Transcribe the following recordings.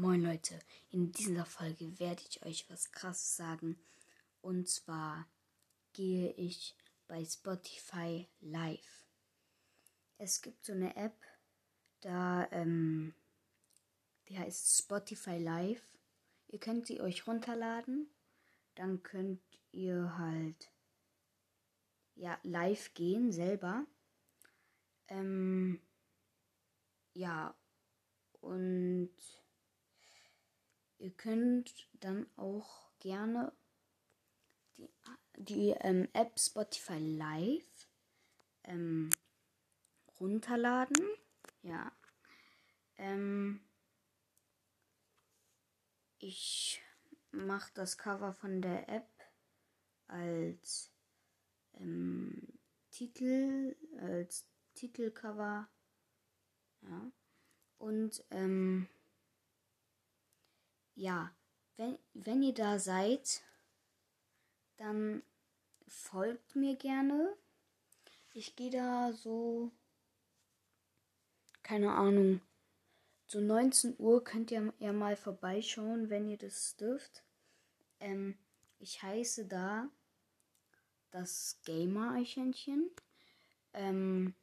Moin Leute, in dieser Folge werde ich euch was krasses sagen. Und zwar gehe ich bei Spotify live. Es gibt so eine App, da, ähm, die heißt Spotify Live. Ihr könnt sie euch runterladen. Dann könnt ihr halt, ja, live gehen selber. Ähm, ja, und ihr könnt dann auch gerne die, die ähm, App Spotify Live ähm, runterladen. Ja. Ähm, ich mache das Cover von der App als ähm, Titel, als Titelcover. Ja. Und ähm, ja, wenn, wenn ihr da seid, dann folgt mir gerne. Ich gehe da so, keine Ahnung, so 19 Uhr könnt ihr ja mal vorbeischauen, wenn ihr das dürft. Ähm, ich heiße da das Gamer-Eichhörnchen. Ähm,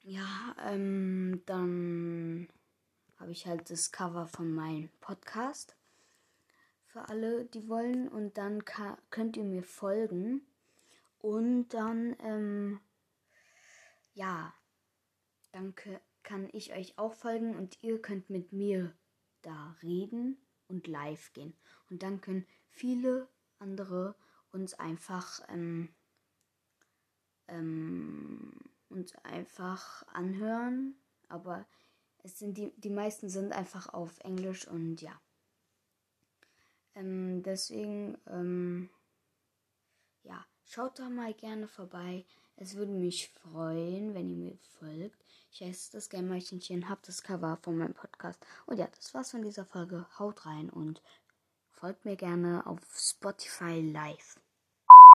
ja, ähm, dann habe ich halt das Cover von meinem Podcast für alle, die wollen. Und dann könnt ihr mir folgen. Und dann, ähm, ja, dann kann ich euch auch folgen und ihr könnt mit mir da reden und live gehen. Und dann können viele andere uns einfach, ähm, ähm, uns einfach anhören. Aber es sind die, die meisten sind einfach auf Englisch und ja. Ähm, deswegen, ähm, ja, schaut da mal gerne vorbei. Es würde mich freuen, wenn ihr mir folgt. Ich heiße das Gamerchenchen, habt das Cover von meinem Podcast. Und ja, das war's von dieser Folge. Haut rein und folgt mir gerne auf Spotify Live.